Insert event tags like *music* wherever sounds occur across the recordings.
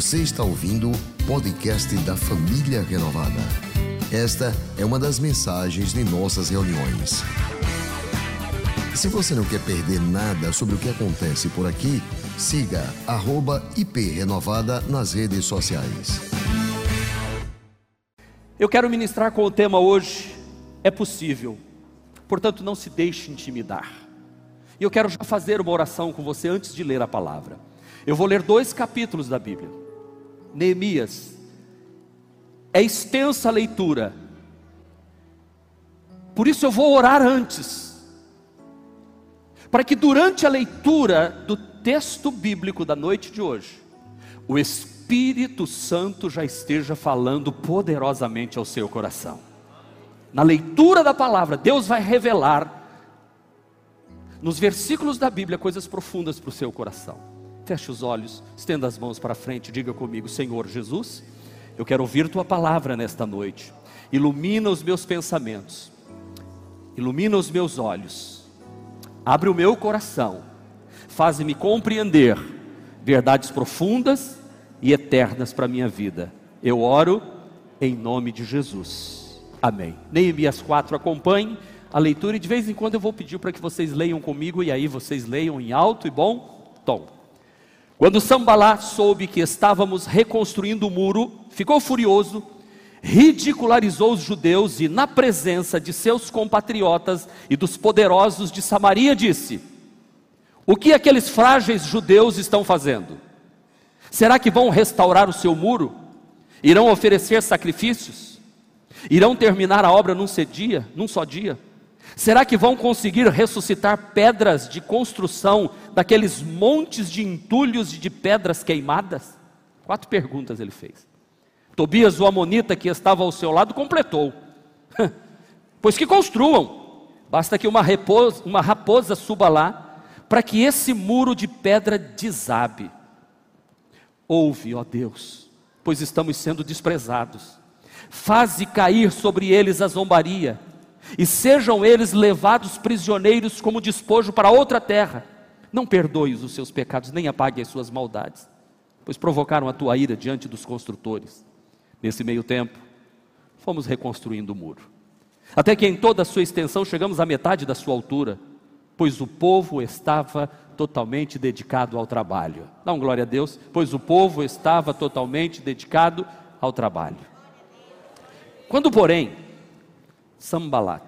Você está ouvindo o podcast da Família Renovada. Esta é uma das mensagens de nossas reuniões. Se você não quer perder nada sobre o que acontece por aqui, siga @iprenovada nas redes sociais. Eu quero ministrar com o tema hoje, é possível. Portanto, não se deixe intimidar. E eu quero já fazer uma oração com você antes de ler a palavra. Eu vou ler dois capítulos da Bíblia. Neemias. É extensa a leitura. Por isso eu vou orar antes para que durante a leitura do texto bíblico da noite de hoje, o Espírito Santo já esteja falando poderosamente ao seu coração. Na leitura da palavra, Deus vai revelar nos versículos da Bíblia coisas profundas para o seu coração. Feche os olhos, estenda as mãos para frente, diga comigo, Senhor Jesus, eu quero ouvir tua palavra nesta noite. Ilumina os meus pensamentos, ilumina os meus olhos abre o meu coração, faz-me compreender verdades profundas e eternas para a minha vida. Eu oro em nome de Jesus. Amém. Neemias 4, acompanhe a leitura e de vez em quando eu vou pedir para que vocês leiam comigo e aí vocês leiam em alto e bom tom. Quando Sambalá soube que estávamos reconstruindo o muro, ficou furioso ridicularizou os judeus e, na presença de seus compatriotas e dos poderosos de Samaria, disse: O que aqueles frágeis judeus estão fazendo? Será que vão restaurar o seu muro? Irão oferecer sacrifícios? Irão terminar a obra num dia? Num só dia? Será que vão conseguir ressuscitar pedras de construção daqueles montes de entulhos e de pedras queimadas? Quatro perguntas ele fez. Tobias, o amonita que estava ao seu lado, completou: *laughs* Pois que construam, basta que uma uma raposa suba lá, para que esse muro de pedra desabe. Ouve, ó Deus, pois estamos sendo desprezados. Faze cair sobre eles a zombaria, e sejam eles levados prisioneiros como despojo para outra terra. Não perdoes os seus pecados, nem apague as suas maldades, pois provocaram a tua ira diante dos construtores. Nesse meio tempo, fomos reconstruindo o muro. Até que em toda a sua extensão chegamos à metade da sua altura, pois o povo estava totalmente dedicado ao trabalho. Dá um glória a Deus, pois o povo estava totalmente dedicado ao trabalho. Quando, porém, Sambalat,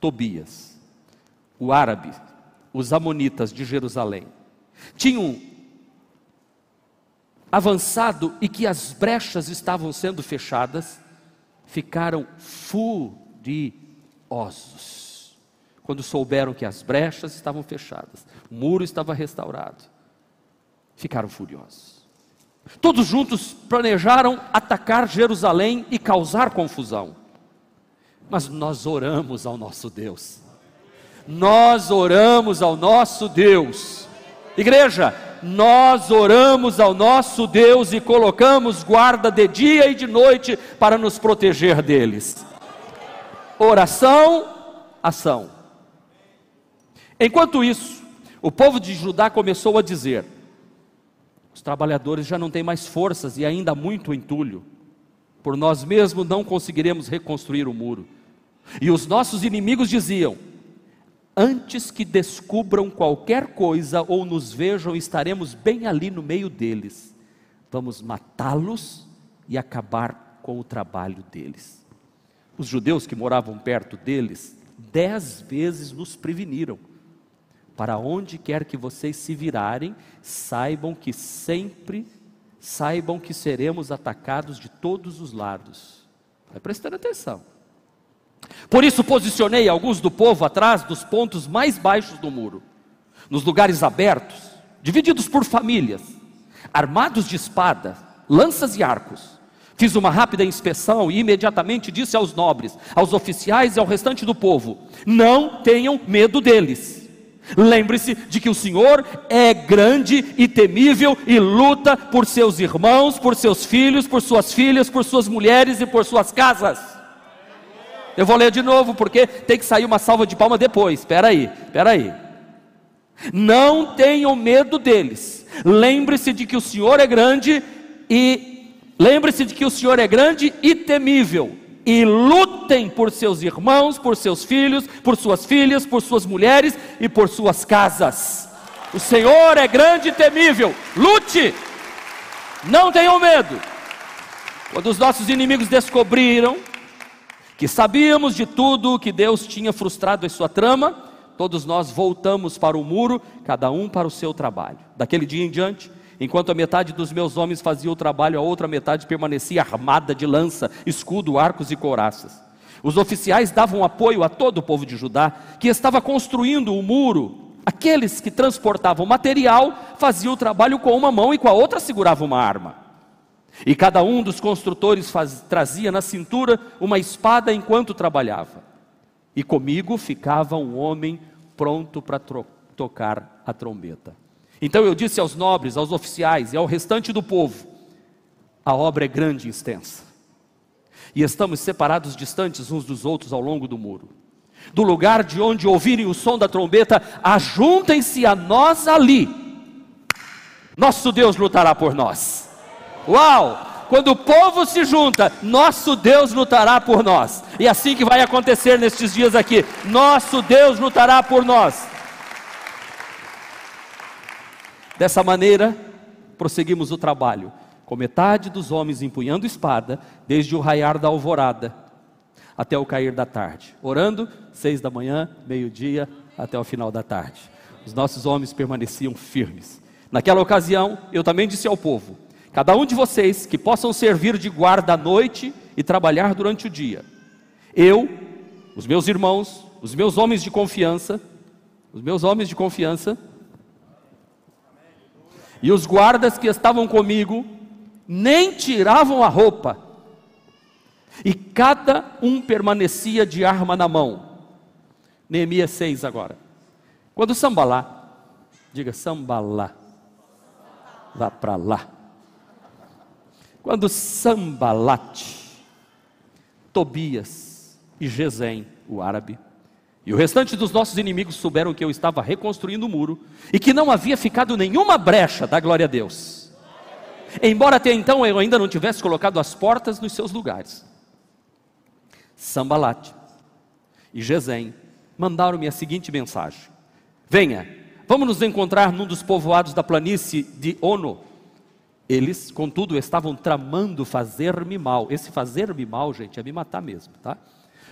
Tobias, o árabe, os amonitas de Jerusalém, tinham avançado e que as brechas estavam sendo fechadas, ficaram furiosos. Quando souberam que as brechas estavam fechadas, o muro estava restaurado, ficaram furiosos. Todos juntos planejaram atacar Jerusalém e causar confusão. Mas nós oramos ao nosso Deus. Nós oramos ao nosso Deus. Igreja, nós oramos ao nosso Deus e colocamos guarda de dia e de noite para nos proteger deles. Oração, ação. Enquanto isso, o povo de Judá começou a dizer: os trabalhadores já não têm mais forças e ainda muito entulho. Por nós mesmos não conseguiremos reconstruir o muro. E os nossos inimigos diziam: antes que descubram qualquer coisa ou nos vejam, estaremos bem ali no meio deles. Vamos matá-los e acabar com o trabalho deles. Os judeus que moravam perto deles, dez vezes nos preveniram. Para onde quer que vocês se virarem, saibam que sempre, saibam que seremos atacados de todos os lados. Vai prestando atenção. Por isso posicionei alguns do povo atrás dos pontos mais baixos do muro, nos lugares abertos, divididos por famílias, armados de espada, lanças e arcos. Fiz uma rápida inspeção e imediatamente disse aos nobres, aos oficiais e ao restante do povo: não tenham medo deles. Lembre-se de que o Senhor é grande e temível e luta por seus irmãos, por seus filhos, por suas filhas, por suas mulheres e por suas casas. Eu vou ler de novo, porque tem que sair uma salva de palma depois. Espera aí, espera aí. Não tenham medo deles. Lembre-se de que o Senhor é grande e lembre-se de que o Senhor é grande e temível. E lutem por seus irmãos, por seus filhos, por suas filhas, por suas mulheres e por suas casas. O Senhor é grande e temível. Lute. Não tenham medo. Quando os nossos inimigos descobriram que sabíamos de tudo que Deus tinha frustrado em sua trama, todos nós voltamos para o muro, cada um para o seu trabalho. Daquele dia em diante, enquanto a metade dos meus homens fazia o trabalho, a outra metade permanecia armada de lança, escudo, arcos e couraças. Os oficiais davam apoio a todo o povo de Judá, que estava construindo o muro. Aqueles que transportavam material faziam o trabalho com uma mão e com a outra seguravam uma arma. E cada um dos construtores faz, trazia na cintura uma espada enquanto trabalhava. E comigo ficava um homem pronto para tocar a trombeta. Então eu disse aos nobres, aos oficiais e ao restante do povo: a obra é grande e extensa. E estamos separados distantes uns dos outros ao longo do muro. Do lugar de onde ouvirem o som da trombeta, ajuntem-se a nós ali. Nosso Deus lutará por nós. Uau! Quando o povo se junta, nosso Deus lutará por nós. E assim que vai acontecer nestes dias aqui. Nosso Deus lutará por nós. Dessa maneira, prosseguimos o trabalho, com metade dos homens empunhando espada, desde o raiar da alvorada até o cair da tarde, orando, seis da manhã, meio-dia, até o final da tarde. Os nossos homens permaneciam firmes. Naquela ocasião, eu também disse ao povo: Cada um de vocês que possam servir de guarda à noite e trabalhar durante o dia. Eu, os meus irmãos, os meus homens de confiança, os meus homens de confiança, e os guardas que estavam comigo, nem tiravam a roupa, e cada um permanecia de arma na mão. Neemias 6 agora. Quando Sambalá, diga Sambalá, vá para lá. Quando Sambalate, Tobias e Gesem, o árabe, e o restante dos nossos inimigos souberam que eu estava reconstruindo o muro e que não havia ficado nenhuma brecha da glória a Deus. Embora até então eu ainda não tivesse colocado as portas nos seus lugares. Sambalate e Gesem mandaram-me a seguinte mensagem: Venha, vamos nos encontrar num dos povoados da planície de Ono, eles, contudo, estavam tramando fazer-me mal. Esse fazer-me mal, gente, é me matar mesmo, tá?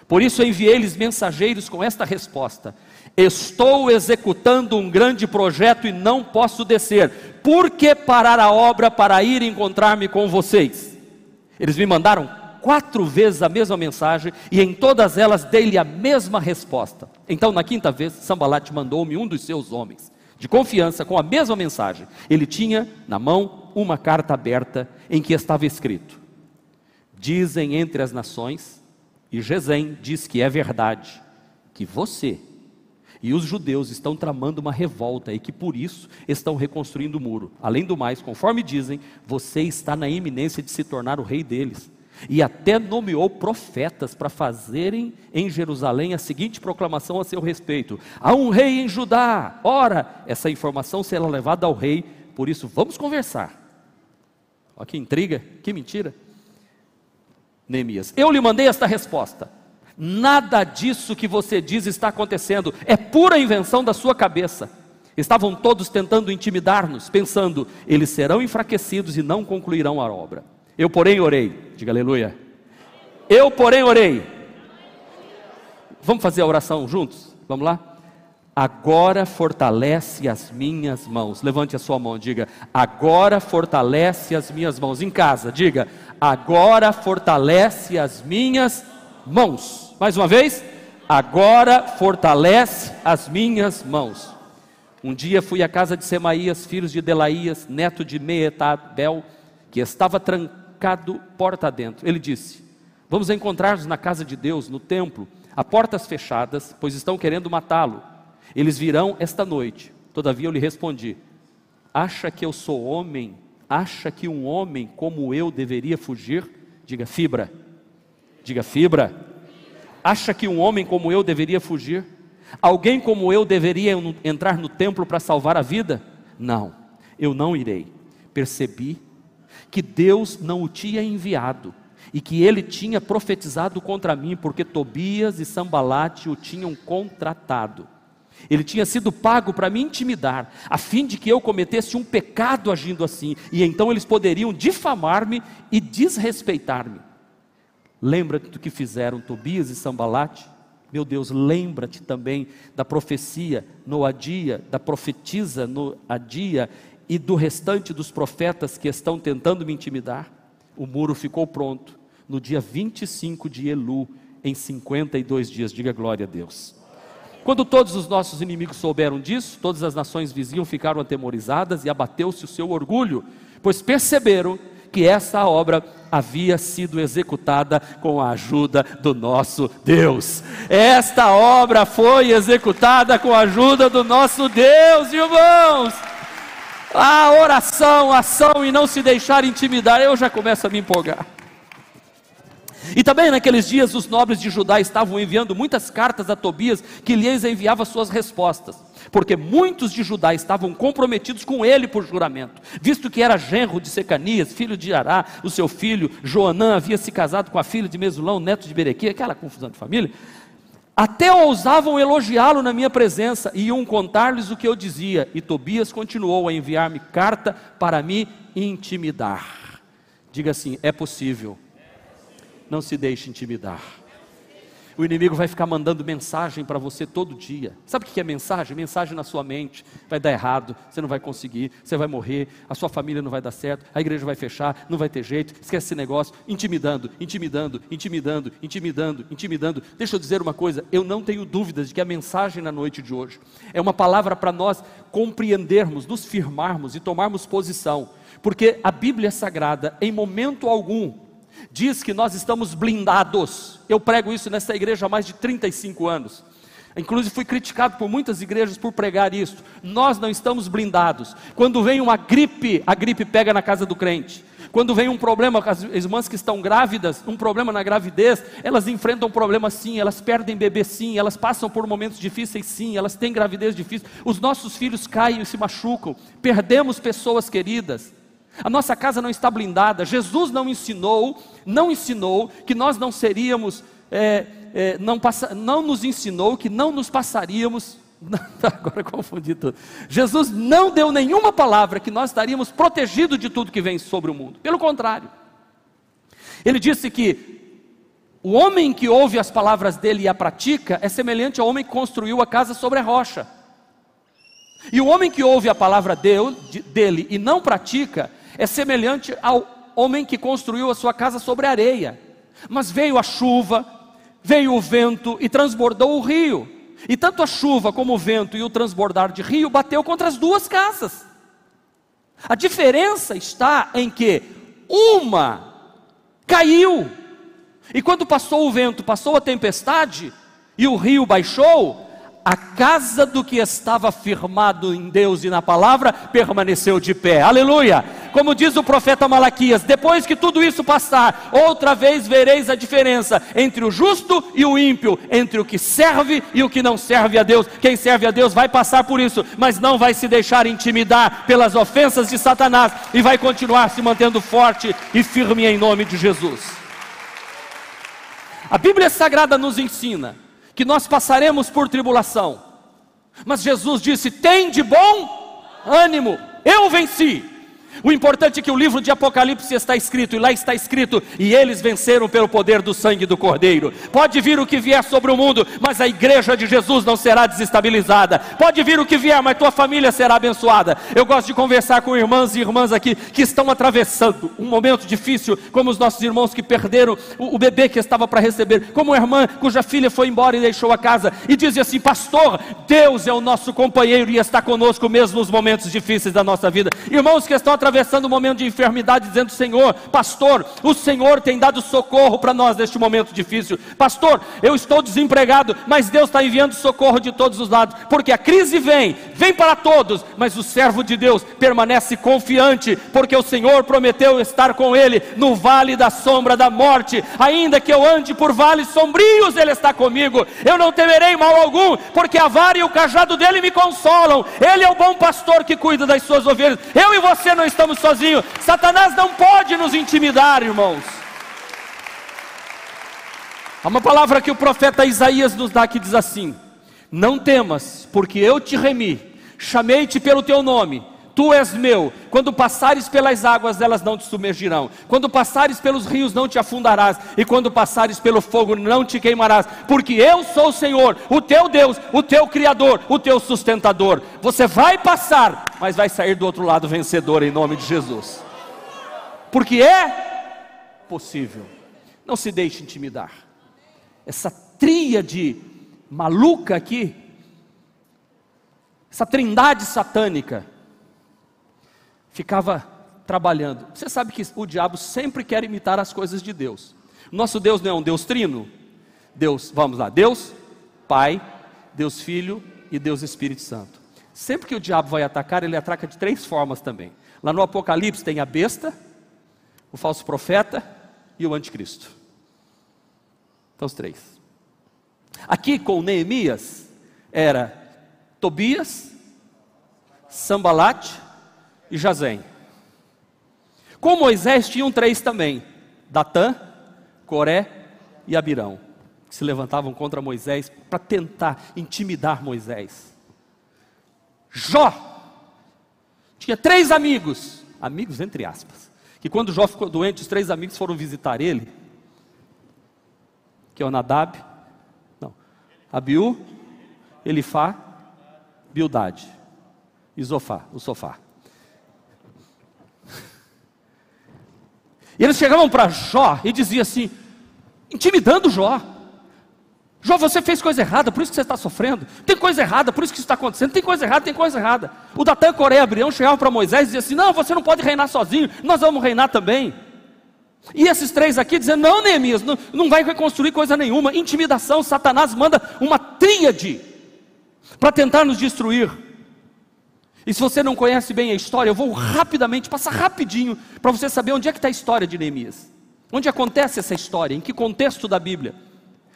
Por isso enviei-lhes mensageiros com esta resposta: Estou executando um grande projeto e não posso descer. Por que parar a obra para ir encontrar-me com vocês? Eles me mandaram quatro vezes a mesma mensagem e em todas elas dei-lhe a mesma resposta. Então, na quinta vez, Sambalat mandou-me um dos seus homens de confiança com a mesma mensagem. Ele tinha na mão uma carta aberta em que estava escrito: Dizem entre as nações, e Gesem diz que é verdade, que você e os judeus estão tramando uma revolta e que por isso estão reconstruindo o muro. Além do mais, conforme dizem, você está na iminência de se tornar o rei deles e até nomeou profetas para fazerem em Jerusalém a seguinte proclamação a seu respeito: há um rei em Judá. Ora, essa informação será levada ao rei, por isso vamos conversar. Olha que intriga, que mentira. Neemias, eu lhe mandei esta resposta. Nada disso que você diz está acontecendo, é pura invenção da sua cabeça. Estavam todos tentando intimidar-nos, pensando, eles serão enfraquecidos e não concluirão a obra. Eu, porém, orei. Diga aleluia. Eu, porém, orei. Vamos fazer a oração juntos? Vamos lá? Agora fortalece as minhas mãos. Levante a sua mão, diga: Agora fortalece as minhas mãos. Em casa, diga: Agora fortalece as minhas mãos. Mais uma vez: Agora fortalece as minhas mãos. Um dia fui à casa de Semaías, filhos de Delaías, neto de Meetabel, que estava trancado trancado porta dentro. Ele disse: Vamos encontrar-nos na casa de Deus, no templo, a portas fechadas, pois estão querendo matá-lo. Eles virão esta noite. Todavia eu lhe respondi: Acha que eu sou homem? Acha que um homem como eu deveria fugir? Diga fibra. Diga fibra. Acha que um homem como eu deveria fugir? Alguém como eu deveria entrar no templo para salvar a vida? Não. Eu não irei. Percebi que Deus não o tinha enviado e que ele tinha profetizado contra mim, porque Tobias e Sambalate o tinham contratado. Ele tinha sido pago para me intimidar, a fim de que eu cometesse um pecado agindo assim, e então eles poderiam difamar-me e desrespeitar-me. Lembra-te do que fizeram Tobias e Sambalate? Meu Deus, lembra-te também da profecia Noadia, da profetisa Noadia e do restante dos profetas que estão tentando me intimidar. O muro ficou pronto no dia 25 de Elu, em 52 dias. Diga glória a Deus. Quando todos os nossos inimigos souberam disso, todas as nações vizinhas ficaram atemorizadas e abateu-se o seu orgulho, pois perceberam que essa obra havia sido executada com a ajuda do nosso Deus. Esta obra foi executada com a ajuda do nosso Deus, irmãos. A oração, ação e não se deixar intimidar, eu já começo a me empolgar. E também naqueles dias os nobres de Judá estavam enviando muitas cartas a Tobias, que lhes enviava suas respostas, porque muitos de Judá estavam comprometidos com ele por juramento, visto que era genro de Secanias, filho de Ará, o seu filho Joanã havia se casado com a filha de Mesulão, neto de Berequia, aquela confusão de família. Até ousavam elogiá-lo na minha presença e iam contar-lhes o que eu dizia. E Tobias continuou a enviar-me carta para me intimidar. Diga assim: é possível não se deixe intimidar. O inimigo vai ficar mandando mensagem para você todo dia. Sabe o que é mensagem? Mensagem na sua mente. Vai dar errado, você não vai conseguir, você vai morrer, a sua família não vai dar certo, a igreja vai fechar, não vai ter jeito, esquece esse negócio. Intimidando, intimidando, intimidando, intimidando, intimidando. Deixa eu dizer uma coisa: eu não tenho dúvidas de que a mensagem na noite de hoje é uma palavra para nós compreendermos, nos firmarmos e tomarmos posição. Porque a Bíblia Sagrada, em momento algum, diz que nós estamos blindados. Eu prego isso nessa igreja há mais de 35 anos. Inclusive fui criticado por muitas igrejas por pregar isso. Nós não estamos blindados. Quando vem uma gripe, a gripe pega na casa do crente. Quando vem um problema as irmãs que estão grávidas, um problema na gravidez, elas enfrentam um problema sim, elas perdem bebê sim, elas passam por momentos difíceis sim, elas têm gravidez difícil. Os nossos filhos caem e se machucam. Perdemos pessoas queridas. A nossa casa não está blindada. Jesus não ensinou, não ensinou que nós não seríamos, é, é, não, passa, não nos ensinou que não nos passaríamos. *laughs* Agora confundi tudo. Jesus não deu nenhuma palavra que nós estaríamos protegidos de tudo que vem sobre o mundo. Pelo contrário, ele disse que o homem que ouve as palavras dele e a pratica é semelhante ao homem que construiu a casa sobre a rocha. E o homem que ouve a palavra dele e não pratica é semelhante ao homem que construiu a sua casa sobre areia. Mas veio a chuva, veio o vento e transbordou o rio. E tanto a chuva como o vento e o transbordar de rio bateu contra as duas casas. A diferença está em que uma caiu, e quando passou o vento, passou a tempestade, e o rio baixou, a casa do que estava firmado em Deus e na palavra permaneceu de pé. Aleluia! Como diz o profeta Malaquias: depois que tudo isso passar, outra vez vereis a diferença entre o justo e o ímpio, entre o que serve e o que não serve a Deus. Quem serve a Deus vai passar por isso, mas não vai se deixar intimidar pelas ofensas de Satanás e vai continuar se mantendo forte e firme em nome de Jesus. A Bíblia Sagrada nos ensina que nós passaremos por tribulação. Mas Jesus disse: tem de bom ânimo, eu venci. O importante é que o livro de Apocalipse está escrito, e lá está escrito: e eles venceram pelo poder do sangue do Cordeiro. Pode vir o que vier sobre o mundo, mas a igreja de Jesus não será desestabilizada. Pode vir o que vier, mas tua família será abençoada. Eu gosto de conversar com irmãs e irmãs aqui que estão atravessando um momento difícil, como os nossos irmãos que perderam o, o bebê que estava para receber, como a irmã cuja filha foi embora e deixou a casa, e dizem assim: Pastor, Deus é o nosso companheiro e está conosco mesmo nos momentos difíceis da nossa vida. Irmãos que estão atravessando, atravessando um momento de enfermidade, dizendo: Senhor, pastor, o Senhor tem dado socorro para nós neste momento difícil. Pastor, eu estou desempregado, mas Deus está enviando socorro de todos os lados, porque a crise vem, vem para todos, mas o servo de Deus permanece confiante, porque o Senhor prometeu estar com ele no vale da sombra da morte, ainda que eu ande por vales sombrios, Ele está comigo. Eu não temerei mal algum, porque a vara e o cajado dele me consolam. Ele é o bom pastor que cuida das suas ovelhas. Eu e você não estamos sozinhos. Satanás não pode nos intimidar, irmãos. Há uma palavra que o profeta Isaías nos dá que diz assim: Não temas, porque eu te remi, chamei-te pelo teu nome Tu és meu. Quando passares pelas águas, elas não te submergirão. Quando passares pelos rios, não te afundarás. E quando passares pelo fogo, não te queimarás. Porque eu sou o Senhor, o teu Deus, o teu Criador, o teu sustentador. Você vai passar, mas vai sair do outro lado vencedor em nome de Jesus. Porque é possível. Não se deixe intimidar. Essa tríade maluca aqui, essa trindade satânica ficava trabalhando. Você sabe que o diabo sempre quer imitar as coisas de Deus. Nosso Deus não é um Deus trino? Deus, vamos lá, Deus Pai, Deus Filho e Deus Espírito Santo. Sempre que o diabo vai atacar, ele ataca de três formas também. Lá no Apocalipse tem a besta, o falso profeta e o anticristo. Então os três. Aqui com Neemias era Tobias, Sambalate e Jazém. Com Moisés tinham três também: Datã, Coré e Abirão, que se levantavam contra Moisés para tentar intimidar Moisés. Jó tinha três amigos, amigos entre aspas, que quando Jó ficou doente, os três amigos foram visitar ele, que é o Nadab, não, Abiú, Elifá, Bildade, e Zofá, o sofá. E eles chegavam para Jó e diziam assim, intimidando Jó. Jó, você fez coisa errada, por isso que você está sofrendo. Tem coisa errada, por isso que isso está acontecendo. Tem coisa errada, tem coisa errada. O Datã, Coreia Abrião chegavam para Moisés e diziam assim: Não, você não pode reinar sozinho, nós vamos reinar também. E esses três aqui dizendo: Não, Neemias, não, não vai reconstruir coisa nenhuma. Intimidação, Satanás manda uma tríade para tentar nos destruir. E se você não conhece bem a história, eu vou rapidamente, passar rapidinho, para você saber onde é que está a história de Neemias. Onde acontece essa história? Em que contexto da Bíblia?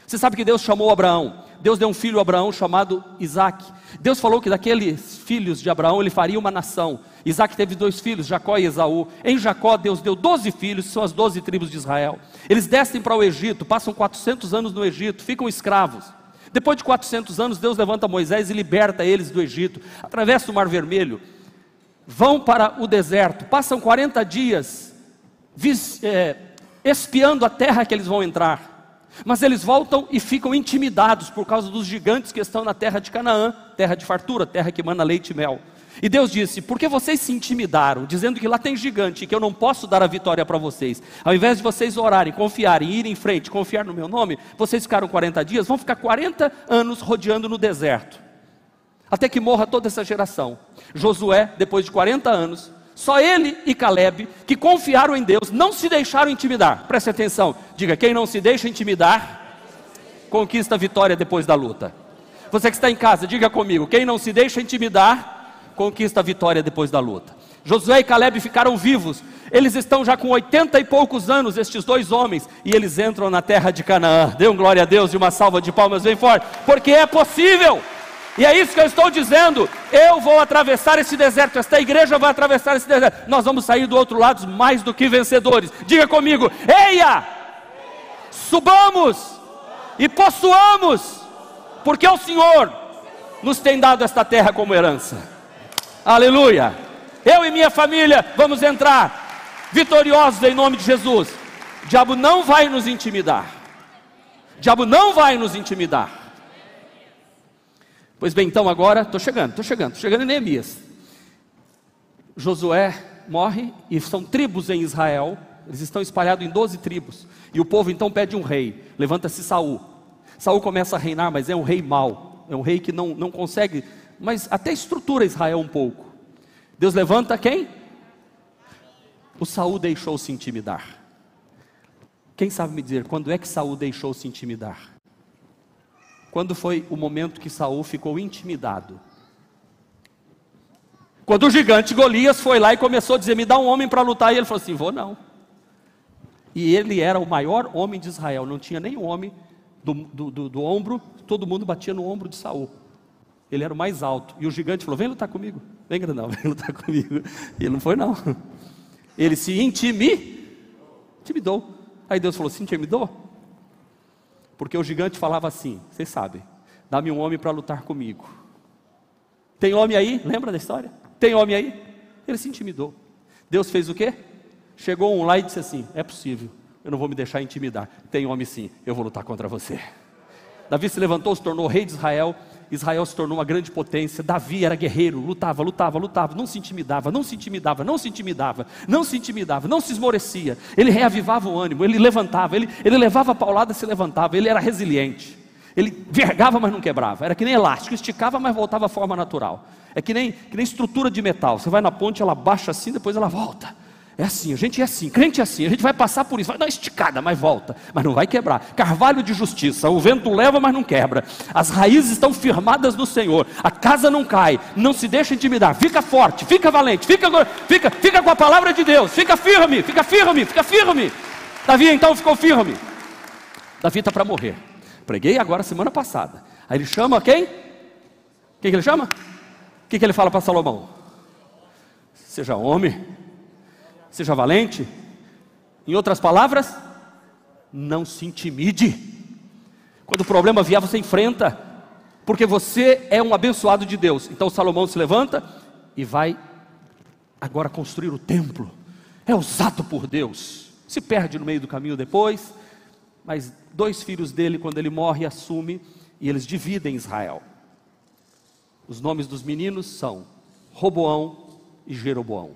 Você sabe que Deus chamou Abraão. Deus deu um filho a Abraão chamado Isaac. Deus falou que daqueles filhos de Abraão ele faria uma nação. Isaac teve dois filhos, Jacó e Esaú. Em Jacó, Deus deu doze filhos, são as doze tribos de Israel. Eles descem para o Egito, passam 400 anos no Egito, ficam escravos. Depois de 400 anos, Deus levanta Moisés e liberta eles do Egito, atravessa o Mar Vermelho, vão para o deserto, passam 40 dias é, espiando a terra que eles vão entrar, mas eles voltam e ficam intimidados por causa dos gigantes que estão na terra de Canaã, terra de fartura, terra que emana leite e mel. E Deus disse: Porque vocês se intimidaram, dizendo que lá tem gigante, que eu não posso dar a vitória para vocês. Ao invés de vocês orarem, confiarem, irem em frente, confiar no meu nome, vocês ficaram 40 dias, vão ficar 40 anos rodeando no deserto, até que morra toda essa geração. Josué, depois de 40 anos, só ele e Caleb, que confiaram em Deus, não se deixaram intimidar. Preste atenção, diga: quem não se deixa intimidar, conquista a vitória depois da luta. Você que está em casa, diga comigo: quem não se deixa intimidar, conquista a vitória depois da luta. Josué e Caleb ficaram vivos. Eles estão já com oitenta e poucos anos, estes dois homens, e eles entram na terra de Canaã. Dê um glória a Deus e uma salva de palmas bem forte, porque é possível. E é isso que eu estou dizendo. Eu vou atravessar esse deserto, esta igreja vai atravessar esse deserto. Nós vamos sair do outro lado mais do que vencedores. Diga comigo: Eia! Subamos e possuamos, porque o Senhor nos tem dado esta terra como herança. Aleluia. Eu e minha família vamos entrar vitoriosos em nome de Jesus. O diabo não vai nos intimidar. O diabo não vai nos intimidar. Pois bem, então agora, estou chegando, estou chegando, estou chegando em Neemias. Josué morre e são tribos em Israel, eles estão espalhados em 12 tribos. E o povo então pede um rei. Levanta-se Saul. Saul começa a reinar, mas é um rei mau. É um rei que não, não consegue mas até estrutura Israel um pouco. Deus levanta quem? o Saul deixou se intimidar. Quem sabe me dizer quando é que Saul deixou se intimidar? Quando foi o momento que Saul ficou intimidado? Quando o gigante Golias foi lá e começou a dizer: Me dá um homem para lutar, e ele falou assim: Vou não. E ele era o maior homem de Israel, não tinha nenhum homem do, do, do, do ombro, todo mundo batia no ombro de Saul. Ele era o mais alto. E o gigante falou: Vem lutar comigo. Vem, grandão, *laughs* vem lutar comigo. E ele não foi, não. Ele se intimi, intimidou. Aí Deus falou: Se intimidou? Porque o gigante falava assim: Vocês sabem, dá-me um homem para lutar comigo. Tem homem aí? Lembra da história? Tem homem aí? Ele se intimidou. Deus fez o quê? Chegou um lá e disse assim: É possível, eu não vou me deixar intimidar. Tem homem sim, eu vou lutar contra você. Davi se levantou, se tornou rei de Israel. Israel se tornou uma grande potência. Davi era guerreiro, lutava, lutava, lutava, não se intimidava, não se intimidava, não se intimidava, não se intimidava, não se esmorecia. Ele reavivava o ânimo, ele levantava, ele, ele levava a paulada e se levantava, ele era resiliente. Ele vergava, mas não quebrava. Era que nem elástico, esticava, mas voltava à forma natural. É que nem, que nem estrutura de metal. Você vai na ponte, ela baixa assim, depois ela volta. É assim, a gente é assim, crente é assim, a gente vai passar por isso, vai dar uma esticada, mas volta, mas não vai quebrar. Carvalho de justiça, o vento leva, mas não quebra. As raízes estão firmadas no Senhor, a casa não cai, não se deixa intimidar, fica forte, fica valente, fica, fica, fica com a palavra de Deus, fica firme, fica firme, fica firme. Davi então ficou firme. Davi está para morrer. Preguei agora semana passada. Aí ele chama quem? Quem que ele chama? O que, que ele fala para Salomão? Seja homem, seja valente. Em outras palavras, não se intimide. Quando o problema vier, você enfrenta, porque você é um abençoado de Deus. Então Salomão se levanta e vai agora construir o templo. É usado por Deus. Se perde no meio do caminho depois, mas dois filhos dele, quando ele morre, assume e eles dividem Israel. Os nomes dos meninos são Roboão e Jeroboão.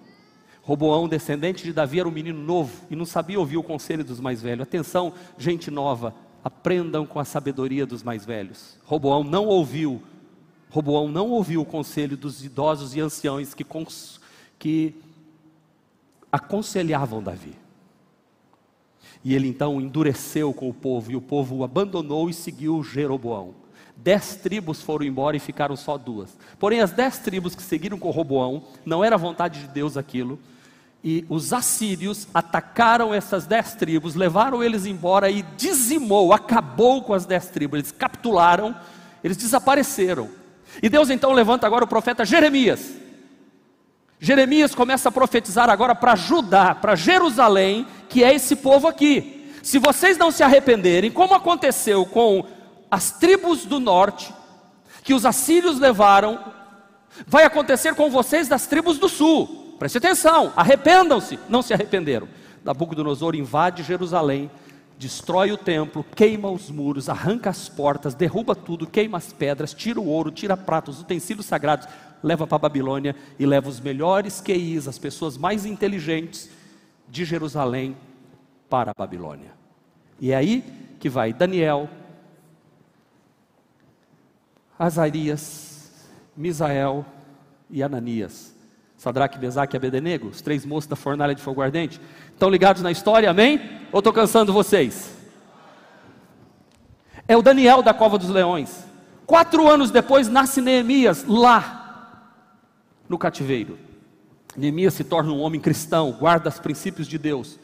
Roboão, descendente de Davi, era um menino novo e não sabia ouvir o conselho dos mais velhos. Atenção, gente nova, aprendam com a sabedoria dos mais velhos. Roboão não ouviu, Roboão não ouviu o conselho dos idosos e anciões que, que aconselhavam Davi. E ele então endureceu com o povo, e o povo o abandonou e seguiu Jeroboão. Dez tribos foram embora e ficaram só duas. Porém, as dez tribos que seguiram com Roboão, não era vontade de Deus aquilo, e os assírios atacaram essas dez tribos, levaram eles embora e dizimou, acabou com as dez tribos. Eles capitularam, eles desapareceram. E Deus então levanta agora o profeta Jeremias. Jeremias começa a profetizar agora para Judá, para Jerusalém, que é esse povo aqui. Se vocês não se arrependerem, como aconteceu com as tribos do norte, que os assírios levaram, vai acontecer com vocês das tribos do sul. Preste atenção, arrependam-se. Não se arrependeram. Nabucodonosor invade Jerusalém, destrói o templo, queima os muros, arranca as portas, derruba tudo, queima as pedras, tira o ouro, tira prata, os utensílios sagrados, leva para a Babilônia e leva os melhores QIs, as pessoas mais inteligentes de Jerusalém para a Babilônia. E é aí que vai Daniel, Azarias, Misael e Ananias Sadraque, Mesaque e Abednego, os três moços da fornalha de fogo ardente. Estão ligados na história, amém? Ou estou cansando vocês? É o Daniel da cova dos leões. Quatro anos depois nasce Neemias, lá no cativeiro. Neemias se torna um homem cristão, guarda os princípios de Deus.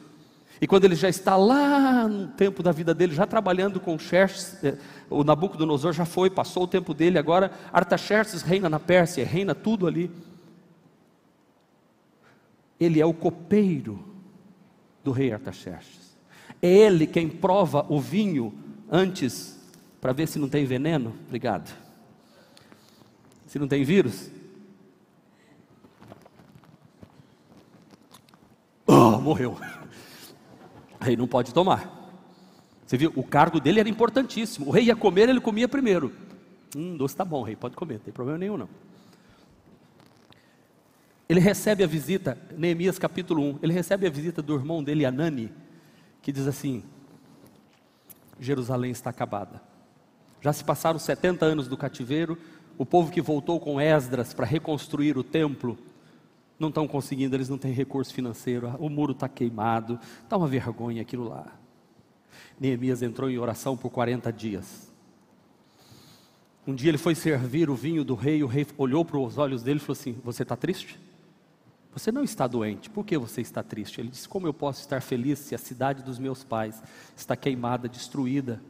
E quando ele já está lá no tempo da vida dele, já trabalhando com Xerxes, eh, o Nabucodonosor já foi, passou o tempo dele, agora Artaxerxes reina na Pérsia, reina tudo ali ele é o copeiro do rei Artaxerxes. É ele quem prova o vinho antes, para ver se não tem veneno. Obrigado. Se não tem vírus. Oh, morreu. *laughs* Rei não pode tomar. Você viu? O cargo dele era importantíssimo. O rei ia comer, ele comia primeiro. Hum, doce tá bom, rei, pode comer, não tem problema nenhum não ele recebe a visita, Neemias capítulo 1, ele recebe a visita do irmão dele, Anani, que diz assim: Jerusalém está acabada. Já se passaram 70 anos do cativeiro, o povo que voltou com Esdras para reconstruir o templo não estão conseguindo, eles não têm recurso financeiro, o muro está queimado, está uma vergonha aquilo lá. Neemias entrou em oração por 40 dias. Um dia ele foi servir o vinho do rei, o rei olhou para os olhos dele e falou assim: Você está triste? Você não está doente, por que você está triste? Ele disse: Como eu posso estar feliz se a cidade dos meus pais está queimada, destruída?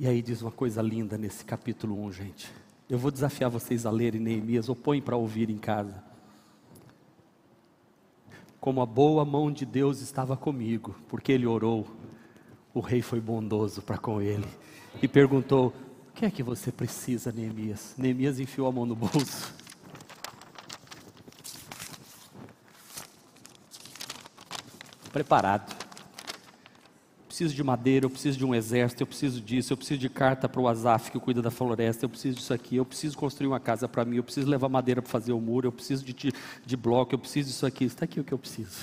E aí diz uma coisa linda nesse capítulo 1, gente. Eu vou desafiar vocês a lerem Neemias, ou põe para ouvir em casa como a boa mão de Deus estava comigo, porque ele orou, o rei foi bondoso para com ele e perguntou: O que é que você precisa, Neemias? Neemias enfiou a mão no bolso. Preparado. Preciso de madeira, eu preciso de um exército, eu preciso disso, eu preciso de carta para o Azaf que cuida da floresta, eu preciso disso aqui, eu preciso construir uma casa para mim, eu preciso levar madeira para fazer o muro, eu preciso de, de, bloco, eu preciso disso aqui, está aqui o que eu preciso.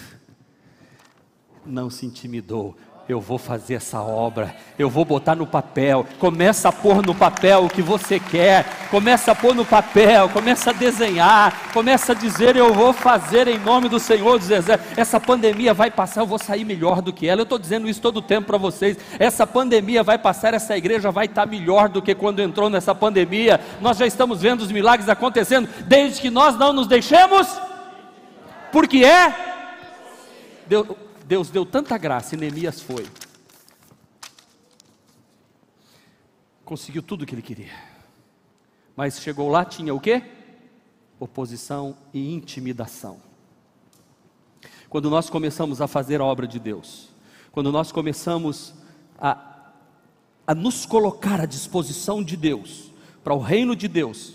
Não se intimidou, eu vou fazer essa obra, eu vou botar no papel, começa a pôr no papel o que você quer, começa a pôr no papel, começa a desenhar, começa a dizer eu vou fazer em nome do Senhor dos Exércitos, essa pandemia vai passar, eu vou sair melhor do que ela, eu estou dizendo isso todo o tempo para vocês, essa pandemia vai passar, essa igreja vai estar tá melhor do que quando entrou nessa pandemia, nós já estamos vendo os milagres acontecendo, desde que nós não nos deixemos, porque é, Deus, Deus deu tanta graça e Neemias foi. Conseguiu tudo o que ele queria. Mas chegou lá, tinha o quê? Oposição e intimidação. Quando nós começamos a fazer a obra de Deus, quando nós começamos a, a nos colocar à disposição de Deus, para o reino de Deus,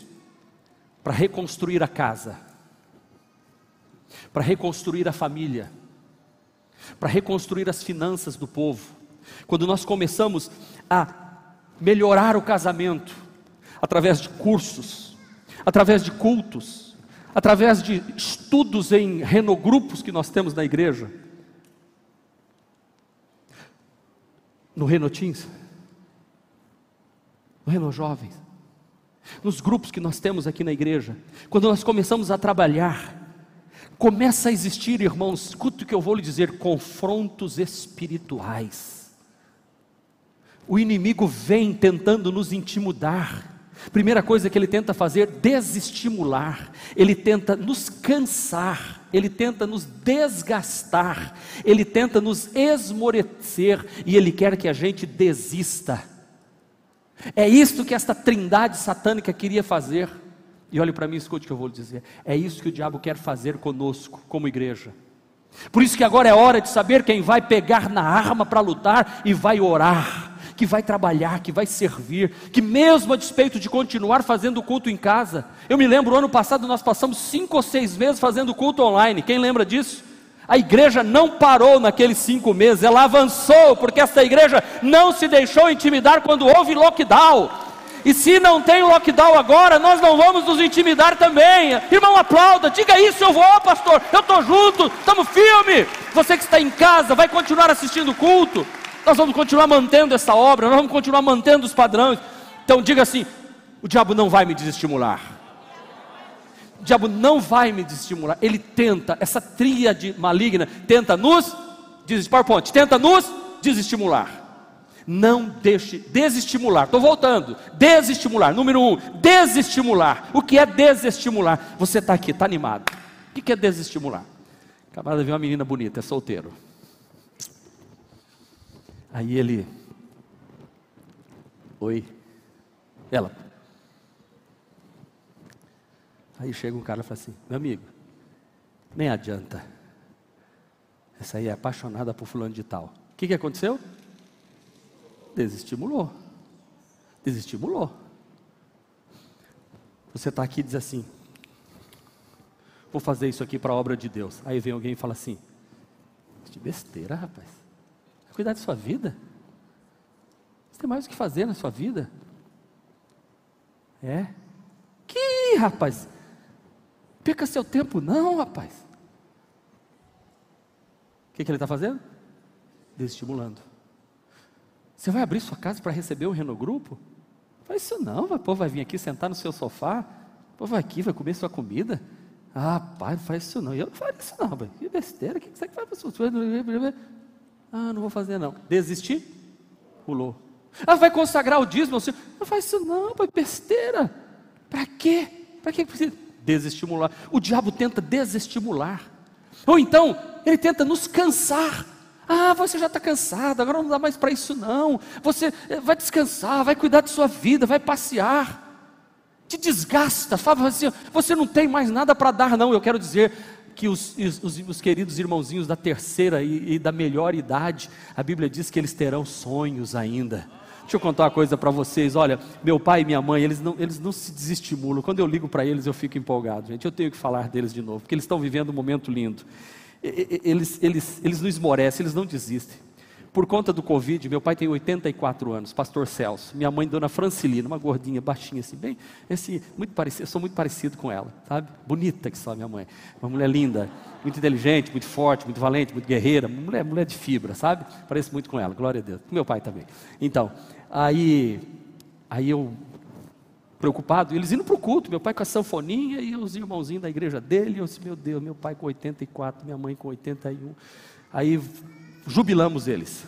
para reconstruir a casa, para reconstruir a família, para reconstruir as finanças do povo. Quando nós começamos a melhorar o casamento através de cursos, através de cultos, através de estudos em renogrupos que nós temos na igreja. No Renotins, no Reno Jovens, nos grupos que nós temos aqui na igreja, quando nós começamos a trabalhar começa a existir, irmãos, escute o que eu vou lhe dizer: confrontos espirituais. O inimigo vem tentando nos intimidar. Primeira coisa que ele tenta fazer, desestimular. Ele tenta nos cansar, ele tenta nos desgastar, ele tenta nos esmorecer e ele quer que a gente desista. É isto que esta trindade satânica queria fazer. E olhe para mim, escute o que eu vou lhe dizer. É isso que o diabo quer fazer conosco, como igreja. Por isso que agora é hora de saber quem vai pegar na arma para lutar e vai orar, que vai trabalhar, que vai servir, que mesmo a despeito de continuar fazendo culto em casa. Eu me lembro, ano passado nós passamos cinco ou seis meses fazendo culto online. Quem lembra disso? A igreja não parou naqueles cinco meses, ela avançou, porque essa igreja não se deixou intimidar quando houve lockdown. E se não tem lockdown agora, nós não vamos nos intimidar também. Irmão, aplauda, diga isso, eu vou, pastor, eu estou junto, estamos firme. Você que está em casa, vai continuar assistindo o culto. Nós vamos continuar mantendo essa obra, nós vamos continuar mantendo os padrões. Então diga assim: o diabo não vai me desestimular. O diabo não vai me desestimular. Ele tenta, essa tríade maligna, tenta nos, diz tenta nos desestimular. Não deixe desestimular. Estou voltando. Desestimular. Número um, desestimular. O que é desestimular? Você está aqui, está animado. O que é desestimular? O camarada viu uma menina bonita, é solteiro. Aí ele. Oi. Ela. Aí chega um cara e fala assim: Meu amigo, nem adianta. Essa aí é apaixonada por fulano de tal. O que, que aconteceu? Desestimulou. Desestimulou. Você está aqui e diz assim: Vou fazer isso aqui para a obra de Deus. Aí vem alguém e fala assim: Que besteira, rapaz. Vai cuidar da sua vida. Você tem mais o que fazer na sua vida. É? Que rapaz. Perca seu tempo, não, rapaz. O que, que ele está fazendo? Desestimulando. Você vai abrir sua casa para receber um renogrupo? Faz isso não, o povo vai vir aqui sentar no seu sofá, o povo vai aqui, vai comer sua comida. Ah, pai, não faz isso não. Eu não faço isso não, pai. Que besteira, o que você faz? Ah, não vou fazer não. Desistir? Pulou. Ah, vai consagrar o dízimo? Não faz isso não, pai, besteira. Para quê? Para que precisa? Desestimular. O diabo tenta desestimular. Ou então, ele tenta nos cansar. Ah, você já está cansado, agora não dá mais para isso não. Você eh, vai descansar, vai cuidar de sua vida, vai passear. Te desgasta, fala assim, você não tem mais nada para dar, não. Eu quero dizer que os, os, os queridos irmãozinhos da terceira e, e da melhor idade, a Bíblia diz que eles terão sonhos ainda. Deixa eu contar uma coisa para vocês. Olha, meu pai e minha mãe, eles não, eles não se desestimulam. Quando eu ligo para eles, eu fico empolgado, gente. Eu tenho que falar deles de novo, porque eles estão vivendo um momento lindo. Eles, eles, eles não esmorecem, eles não desistem. Por conta do Covid, meu pai tem 84 anos, pastor Celso. Minha mãe, dona Francilina, uma gordinha, baixinha assim, bem, esse, muito parecido, eu sou muito parecido com ela, sabe? Bonita que só minha mãe. Uma mulher linda, muito inteligente, muito forte, muito valente, muito guerreira, mulher, mulher de fibra, sabe? Pareço muito com ela, glória a Deus. Meu pai também. Então, aí, aí eu preocupado, eles indo para o culto, meu pai com a sanfoninha e os irmãozinhos da igreja dele, eu disse, meu Deus, meu pai com 84, minha mãe com 81. Aí jubilamos eles.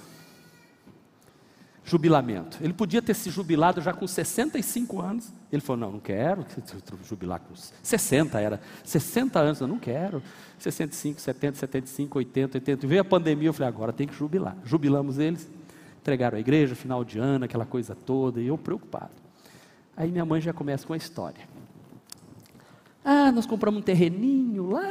Jubilamento. Ele podia ter se jubilado já com 65 anos. Ele falou: Não, não quero jubilar com 60, era 60 anos, eu não quero. 65, 70, 75, 80, 80. Veio a pandemia, eu falei: Agora tem que jubilar. Jubilamos eles, entregaram a igreja, final de ano, aquela coisa toda, e eu preocupado. Aí minha mãe já começa com a história. Ah, nós compramos um terreninho lá,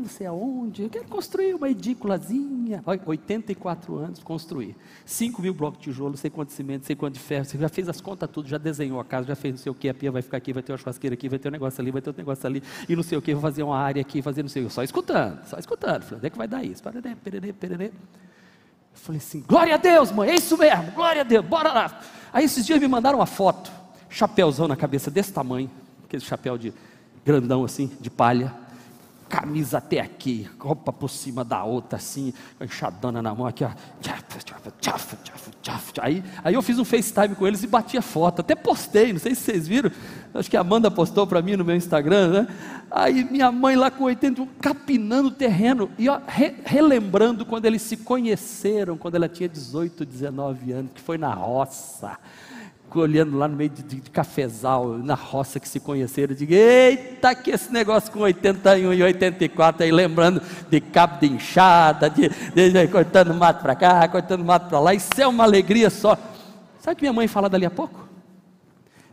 não sei aonde. Eu quero construir uma edículazinha. 84 anos construir. 5 mil blocos de tijolo, sei quanto cimento, não sei quanto de ferro. Você já fez as contas tudo, já desenhou a casa, já fez não sei o que, a pia vai ficar aqui, vai ter uma churrasqueira aqui, vai ter um negócio ali, vai ter outro negócio ali, e não sei o que, vou fazer uma área aqui, fazer não sei o que. Só escutando, só escutando. Falei, onde é que vai dar isso? Pererê, pererê, pererê. Falei assim, glória a Deus, mãe, é isso mesmo, glória a Deus, bora lá. Aí esses dias me mandaram uma foto, chapéuzão na cabeça desse tamanho, aquele chapéu de grandão assim, de palha, camisa até aqui, roupa por cima da outra, assim, enxadona na mão aqui, ó. Aí, aí eu fiz um FaceTime com eles e bati a foto, até postei, não sei se vocês viram, acho que a Amanda postou para mim no meu Instagram, né? Aí minha mãe lá com 80, capinando o terreno, e ó, re, relembrando quando eles se conheceram, quando ela tinha 18, 19 anos, que foi na roça olhando lá no meio de, de, de, cafezal, na roça que se conheceram, eu digo, eita, que esse negócio com 81 e 84 aí, lembrando de cabo de enxada, de, de, cortando mato para cá, cortando mato para lá, isso é uma alegria só. Sabe o que minha mãe fala dali a pouco?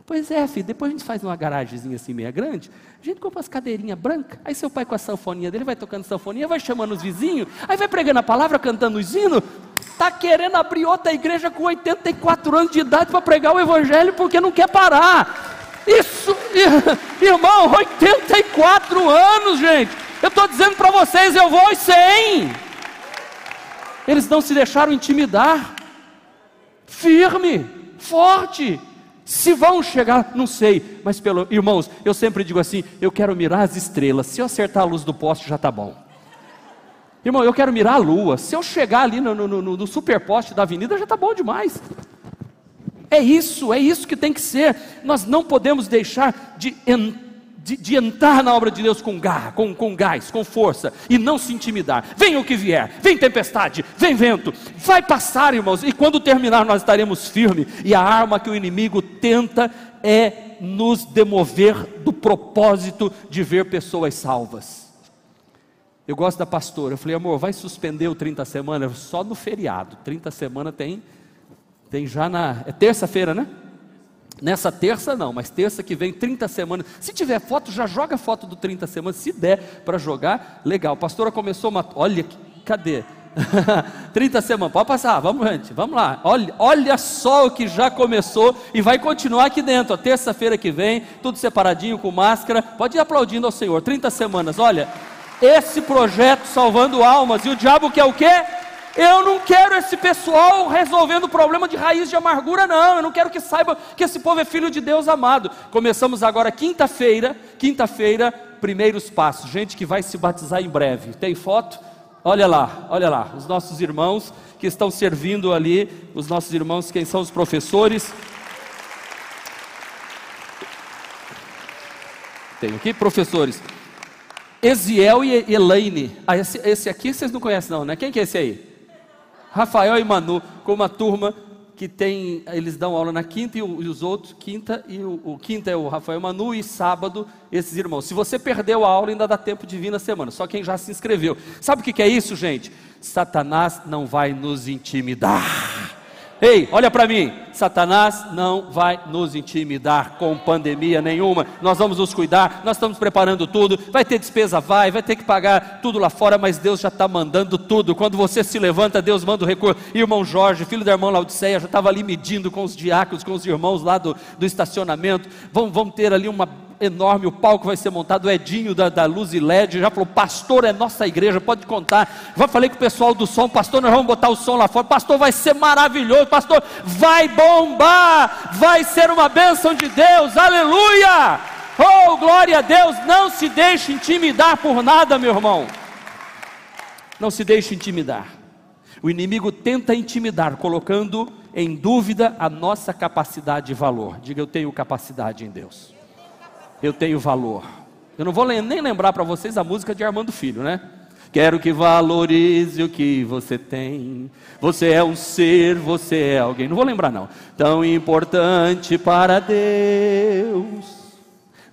Pois é, filho, depois a gente faz uma garagemzinha assim meia grande, a gente compra as cadeirinhas brancas, aí seu pai com a sanfoninha dele vai tocando sanfoninha, vai chamando os vizinhos, aí vai pregando a palavra, cantando os hinos, está querendo abrir outra igreja com 84 anos de idade para pregar o Evangelho porque não quer parar. Isso, irmão, 84 anos, gente. Eu estou dizendo para vocês, eu vou aos 100. Eles não se deixaram intimidar. Firme, forte. Se vão chegar, não sei, mas pelo irmãos, eu sempre digo assim: eu quero mirar as estrelas. Se eu acertar a luz do poste, já está bom. Irmão, eu quero mirar a lua. Se eu chegar ali no, no, no, no superposte da avenida, já está bom demais. É isso, é isso que tem que ser. Nós não podemos deixar de, de, de entrar na obra de Deus com garra, com, com gás, com força, e não se intimidar. Vem o que vier, vem tempestade, vem vento, vai passar, irmãos, e quando terminar nós estaremos firmes, e a arma que o inimigo tenta é nos demover do propósito de ver pessoas salvas. Eu gosto da pastora. Eu falei, amor, vai suspender o 30 semanas só no feriado. 30 semanas tem, tem já na. É terça-feira, né? Nessa terça não, mas terça que vem, 30 semanas. Se tiver foto, já joga foto do 30 semanas. Se der para jogar, legal. A pastora começou uma. Olha, cadê? *laughs* 30 semanas, pode passar, vamos gente, vamos lá. Olha, olha só o que já começou e vai continuar aqui dentro. Terça-feira que vem, tudo separadinho com máscara. Pode ir aplaudindo ao Senhor. 30 semanas, olha esse projeto salvando almas. E o diabo quer o quê? Eu não quero esse pessoal resolvendo o problema de raiz de amargura, não. Eu não quero que saiba que esse povo é filho de Deus amado. Começamos agora quinta-feira, quinta-feira, primeiros passos. Gente que vai se batizar em breve. Tem foto? Olha lá, olha lá, os nossos irmãos que estão servindo ali, os nossos irmãos, quem são os professores. Tem aqui professores. Eziel e Elaine. Ah, esse, esse aqui vocês não conhecem não, né? Quem que é esse aí? Rafael e Manu, com uma turma que tem, eles dão aula na quinta e, o, e os outros, quinta e o, o, quinta é o Rafael Manu e sábado esses irmãos. Se você perdeu a aula, ainda dá tempo de vir na semana, só quem já se inscreveu. Sabe o que, que é isso, gente? Satanás não vai nos intimidar. Ei, olha para mim, Satanás não vai nos intimidar com pandemia nenhuma. Nós vamos nos cuidar, nós estamos preparando tudo. Vai ter despesa, vai, vai ter que pagar tudo lá fora, mas Deus já está mandando tudo. Quando você se levanta, Deus manda o recurso. Irmão Jorge, filho da irmã Laodiceia, já estava ali medindo com os diáconos, com os irmãos lá do, do estacionamento. Vamos, vamos ter ali uma enorme, o palco vai ser montado, o Edinho da, da Luz e LED já falou, pastor, é nossa igreja, pode contar. Já falei com o pessoal do som, pastor, nós vamos botar o som lá fora, pastor, vai ser maravilhoso, pastor, vai bombar, vai ser uma bênção de Deus, aleluia! Oh, glória a Deus, não se deixe intimidar por nada, meu irmão. Não se deixe intimidar. O inimigo tenta intimidar, colocando em dúvida a nossa capacidade e valor. Diga, eu tenho capacidade em Deus eu tenho valor. Eu não vou nem lembrar para vocês a música de Armando Filho, né? Quero que valorize o que você tem. Você é um ser, você é alguém. Não vou lembrar, não. Tão importante para Deus.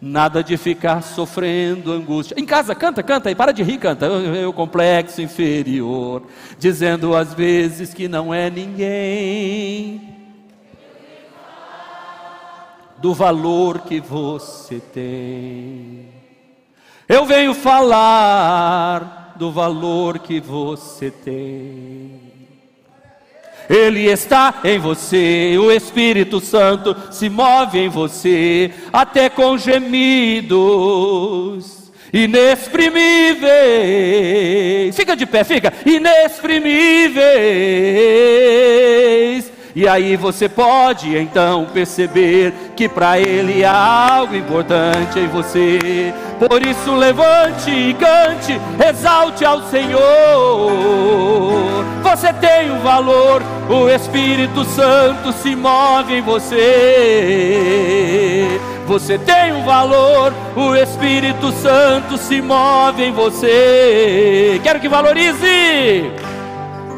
Nada de ficar sofrendo angústia. Em casa, canta, canta aí, para de rir, canta. Eu, complexo inferior, dizendo às vezes que não é ninguém do valor que você tem. Eu venho falar do valor que você tem. Ele está em você, o Espírito Santo se move em você, até com gemidos inexprimíveis. Fica de pé, fica. Inexprimíveis e aí você pode então perceber que para Ele há algo importante em você. Por isso levante e cante, exalte ao Senhor. Você tem um valor, o Espírito Santo se move em você. Você tem um valor, o Espírito Santo se move em você. Quero que valorize.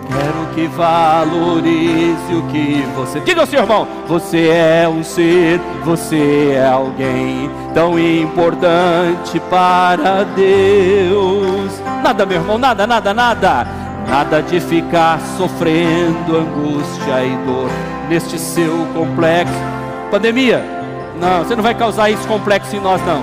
Quero que valorize o que você. Diga ao seu irmão: você é um ser, você é alguém tão importante para Deus. Nada, meu irmão, nada, nada, nada. Nada de ficar sofrendo angústia e dor neste seu complexo. Pandemia, não, você não vai causar isso complexo em nós, não.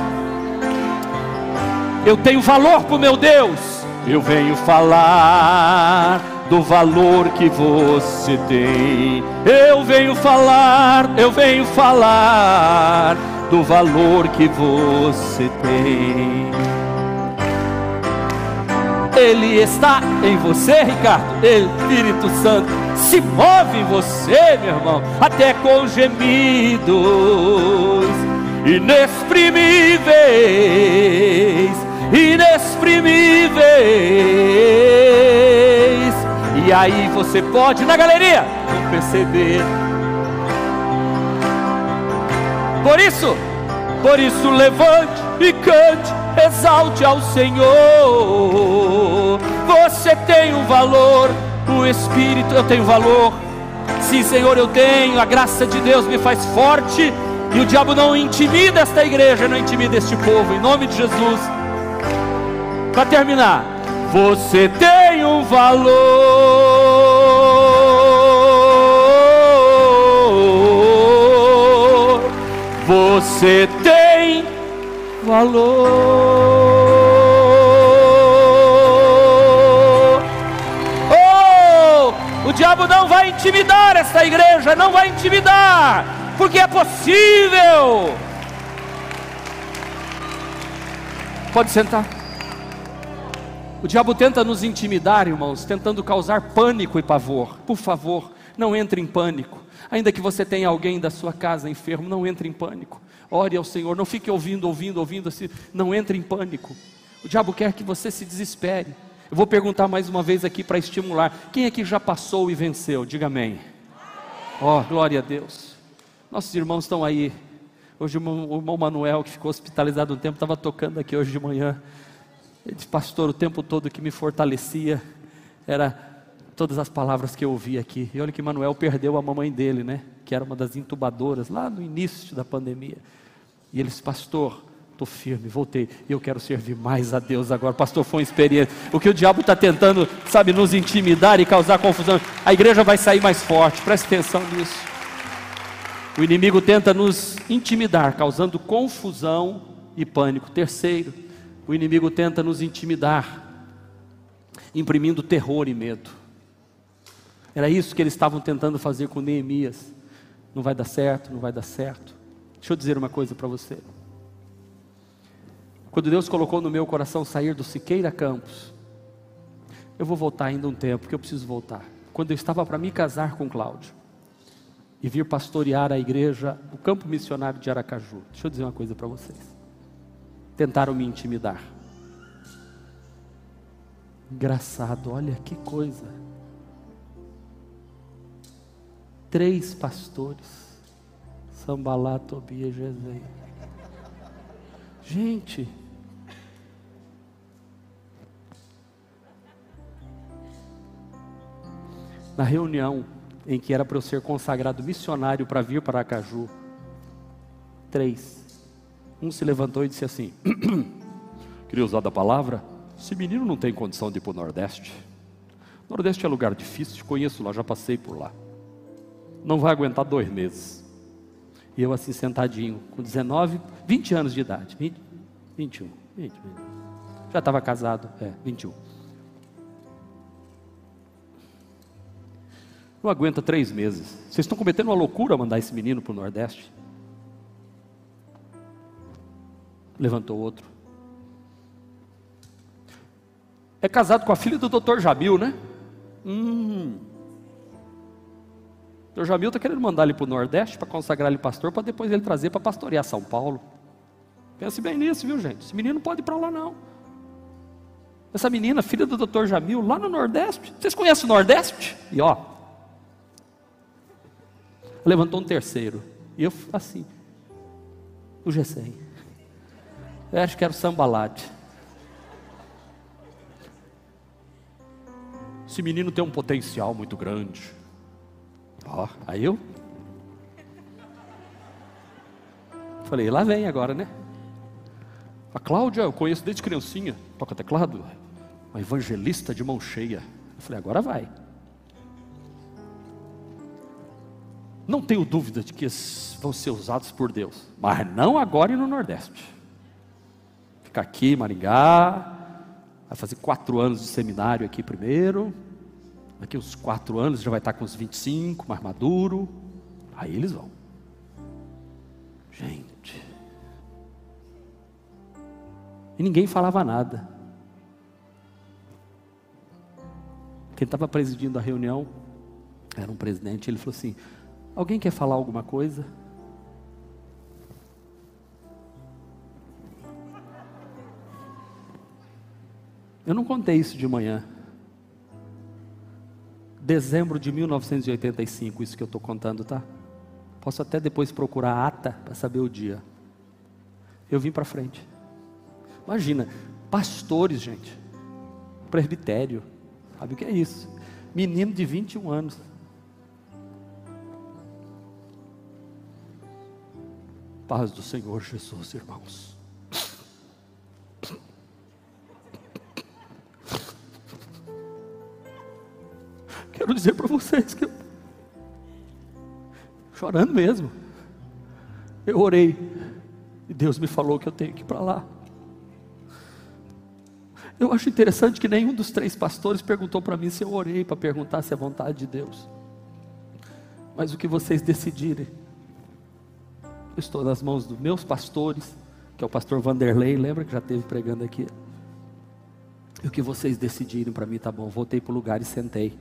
Eu tenho valor para o meu Deus. Eu venho falar do valor que você tem. Eu venho falar, eu venho falar do valor que você tem. Ele está em você, Ricardo. Espírito Santo se move em você, meu irmão, até com gemidos inexprimíveis, inexprimíveis e aí você pode, na galeria, perceber. Por isso, por isso levante e cante, exalte ao Senhor. Você tem um valor, o Espírito, eu tenho valor. Sim, Senhor, eu tenho, a graça de Deus me faz forte. E o diabo não intimida esta igreja, não intimida este povo, em nome de Jesus. Para terminar, você tem um valor. Você tem valor. Oh, o diabo não vai intimidar esta igreja, não vai intimidar, porque é possível. Pode sentar. O diabo tenta nos intimidar, irmãos, tentando causar pânico e pavor. Por favor, não entre em pânico. Ainda que você tenha alguém da sua casa enfermo, não entre em pânico. Ore ao Senhor, não fique ouvindo, ouvindo, ouvindo assim, não entre em pânico. O diabo quer que você se desespere. Eu vou perguntar mais uma vez aqui para estimular. Quem aqui já passou e venceu? Diga amém. Ó, oh, glória a Deus. Nossos irmãos estão aí. Hoje o irmão Manuel, que ficou hospitalizado um tempo, estava tocando aqui hoje de manhã. Ele disse, pastor, o tempo todo que me fortalecia era todas as palavras que eu ouvi aqui. E olha que Manuel perdeu a mamãe dele, né? Que era uma das intubadoras lá no início da pandemia. E ele disse, pastor, estou firme, voltei. E eu quero servir mais a Deus agora. Pastor, foi uma experiência. O que o diabo está tentando, sabe, nos intimidar e causar confusão. A igreja vai sair mais forte. Preste atenção nisso. O inimigo tenta nos intimidar, causando confusão e pânico. Terceiro, o inimigo tenta nos intimidar, imprimindo terror e medo. Era isso que eles estavam tentando fazer com Neemias. Não vai dar certo, não vai dar certo. Deixa eu dizer uma coisa para você. Quando Deus colocou no meu coração sair do Siqueira Campos, eu vou voltar ainda um tempo, porque eu preciso voltar. Quando eu estava para me casar com Cláudio e vir pastorear a igreja, o campo missionário de Aracaju. Deixa eu dizer uma coisa para vocês. Tentaram me intimidar. Engraçado, olha que coisa. três pastores: Sambalá, Tobias, Gesem. Gente, na reunião em que era para eu ser consagrado missionário para vir para Acaju, três. Um se levantou e disse assim: *clears throat* Queria usar da palavra? Esse menino não tem condição de ir para o Nordeste. Nordeste é lugar difícil, conheço lá, já passei por lá não vai aguentar dois meses. E eu assim sentadinho, com 19, 20 anos de idade. 20, 21, 20, 20. Já estava casado, é, 21. Não aguenta três meses. Vocês estão cometendo uma loucura mandar esse menino para o Nordeste. Levantou outro. É casado com a filha do doutor Jamil, né? Hum. O Jamil está querendo mandar ele para o Nordeste para consagrar ele pastor, para depois ele trazer para pastorear São Paulo. Pense bem nisso, viu gente? Esse menino não pode ir para lá não. Essa menina, filha do Dr. Jamil, lá no Nordeste. Vocês conhecem o Nordeste? E ó, levantou um terceiro. E eu assim, o G100. Eu acho que era o Sambalate. Esse menino tem um potencial muito grande. Ó, aí eu. Falei, lá vem agora, né? A Cláudia, eu conheço desde criancinha, toca teclado, uma evangelista de mão cheia. Eu falei, agora vai. Não tenho dúvida de que vão ser usados por Deus, mas não agora e no Nordeste. Ficar aqui, Maringá, vai fazer quatro anos de seminário aqui primeiro, Daqui uns quatro anos já vai estar com uns 25, mais maduro. Aí eles vão. Gente. E ninguém falava nada. Quem estava presidindo a reunião era um presidente. Ele falou assim: Alguém quer falar alguma coisa? Eu não contei isso de manhã dezembro de 1985, isso que eu estou contando, tá? Posso até depois procurar a ata para saber o dia. Eu vim para frente. Imagina, pastores, gente, presbitério, sabe o que é isso? Menino de 21 anos. Paz do Senhor Jesus, irmãos. Quero dizer para vocês que eu, chorando mesmo, eu orei e Deus me falou que eu tenho que ir para lá. Eu acho interessante que nenhum dos três pastores perguntou para mim se eu orei para perguntar se é vontade de Deus. Mas o que vocês decidirem, eu estou nas mãos dos meus pastores, que é o pastor Vanderlei, lembra que já esteve pregando aqui? E o que vocês decidirem para mim, tá bom. Voltei para o lugar e sentei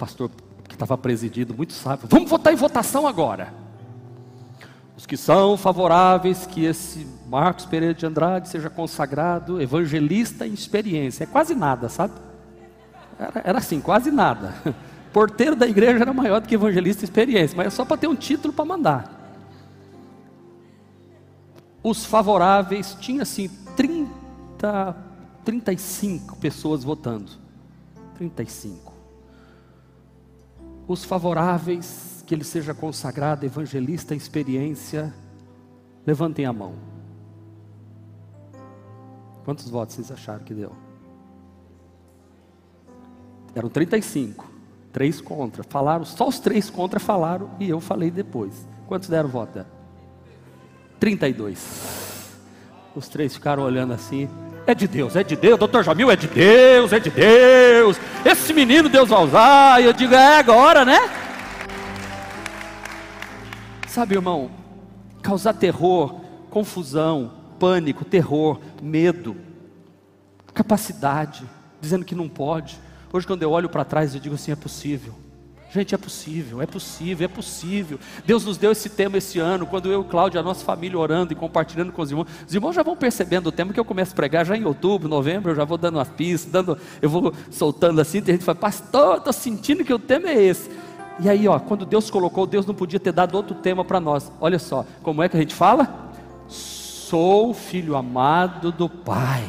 pastor que estava presidindo, muito sábio, vamos votar em votação agora. Os que são favoráveis que esse Marcos Pereira de Andrade seja consagrado evangelista em experiência. É quase nada, sabe? Era, era assim, quase nada. *laughs* Porteiro da igreja era maior do que evangelista em experiência, mas é só para ter um título para mandar. Os favoráveis, tinha assim 30, 35 pessoas votando. 35. Os favoráveis, que ele seja consagrado, evangelista, experiência, levantem a mão. Quantos votos vocês acharam que deu? Eram 35. Três contra. Falaram, só os três contra falaram e eu falei depois. Quantos deram voto? 32. Os três ficaram olhando assim. É de Deus, é de Deus, doutor Jamil, é de Deus, é de Deus. Esse menino Deus vai usar. E eu digo, é agora, né? Sabe, irmão, causar terror, confusão, pânico, terror, medo, capacidade, dizendo que não pode Hoje, quando eu olho para trás, eu digo assim: é possível. Gente, é possível, é possível, é possível. Deus nos deu esse tema esse ano, quando eu e Cláudio, a nossa família orando e compartilhando com os irmãos. Os irmãos já vão percebendo o tema que eu começo a pregar já em outubro, novembro, eu já vou dando uma pista, dando, eu vou soltando assim, tem gente que fala, pastor, estou sentindo que o tema é esse. E aí, ó, quando Deus colocou, Deus não podia ter dado outro tema para nós. Olha só, como é que a gente fala? Sou filho amado do Pai,